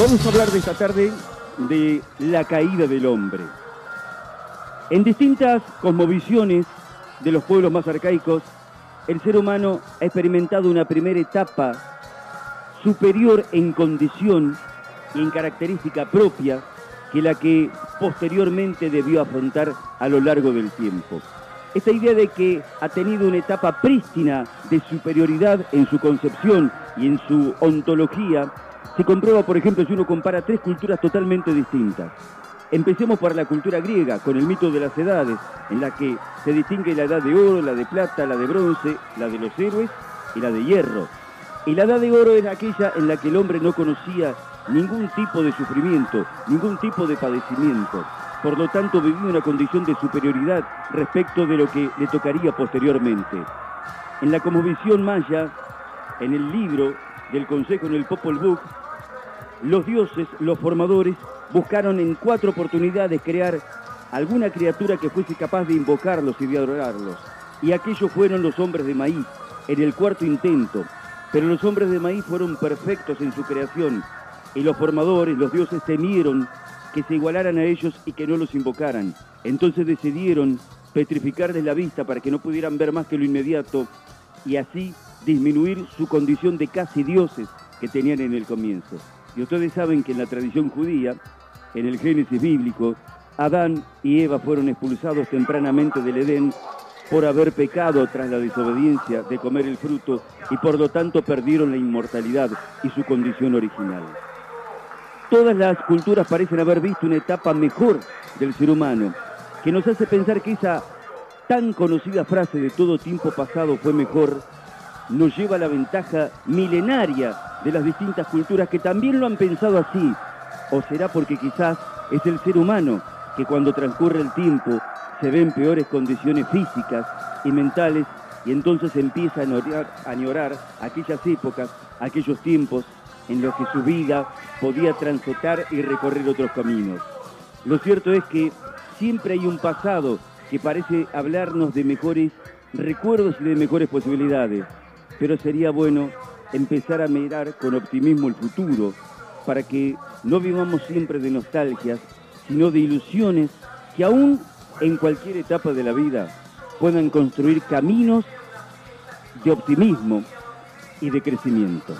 Vamos a hablar de esta tarde de la caída del hombre. En distintas cosmovisiones de los pueblos más arcaicos, el ser humano ha experimentado una primera etapa superior en condición y en característica propia que la que posteriormente debió afrontar a lo largo del tiempo. Esta idea de que ha tenido una etapa prístina de superioridad en su concepción y en su ontología se comprueba, por ejemplo, si uno compara tres culturas totalmente distintas. Empecemos por la cultura griega, con el mito de las edades, en la que se distingue la edad de oro, la de plata, la de bronce, la de los héroes y la de hierro. Y la edad de oro era aquella en la que el hombre no conocía ningún tipo de sufrimiento, ningún tipo de padecimiento. Por lo tanto, vivía una condición de superioridad respecto de lo que le tocaría posteriormente. En la cosmovisión maya, en el libro del Consejo en el Popol Vuh, los dioses, los formadores, buscaron en cuatro oportunidades crear alguna criatura que fuese capaz de invocarlos y de adorarlos. Y aquellos fueron los hombres de maíz, en el cuarto intento. Pero los hombres de maíz fueron perfectos en su creación, y los formadores, los dioses, temieron que se igualaran a ellos y que no los invocaran. Entonces decidieron petrificarles la vista para que no pudieran ver más que lo inmediato y así disminuir su condición de casi dioses que tenían en el comienzo. Y ustedes saben que en la tradición judía, en el Génesis bíblico, Adán y Eva fueron expulsados tempranamente del Edén por haber pecado tras la desobediencia de comer el fruto y por lo tanto perdieron la inmortalidad y su condición original. Todas las culturas parecen haber visto una etapa mejor del ser humano, que nos hace pensar que esa tan conocida frase de todo tiempo pasado fue mejor, nos lleva a la ventaja milenaria de las distintas culturas que también lo han pensado así, o será porque quizás es el ser humano que cuando transcurre el tiempo se ve en peores condiciones físicas y mentales y entonces empieza a añorar, aquellas épocas, aquellos tiempos en los que su vida podía transitar y recorrer otros caminos. Lo cierto es que siempre hay un pasado que parece hablarnos de mejores recuerdos y de mejores posibilidades, pero sería bueno empezar a mirar con optimismo el futuro para que no vivamos siempre de nostalgias, sino de ilusiones que aún en cualquier etapa de la vida puedan construir caminos de optimismo y de crecimiento.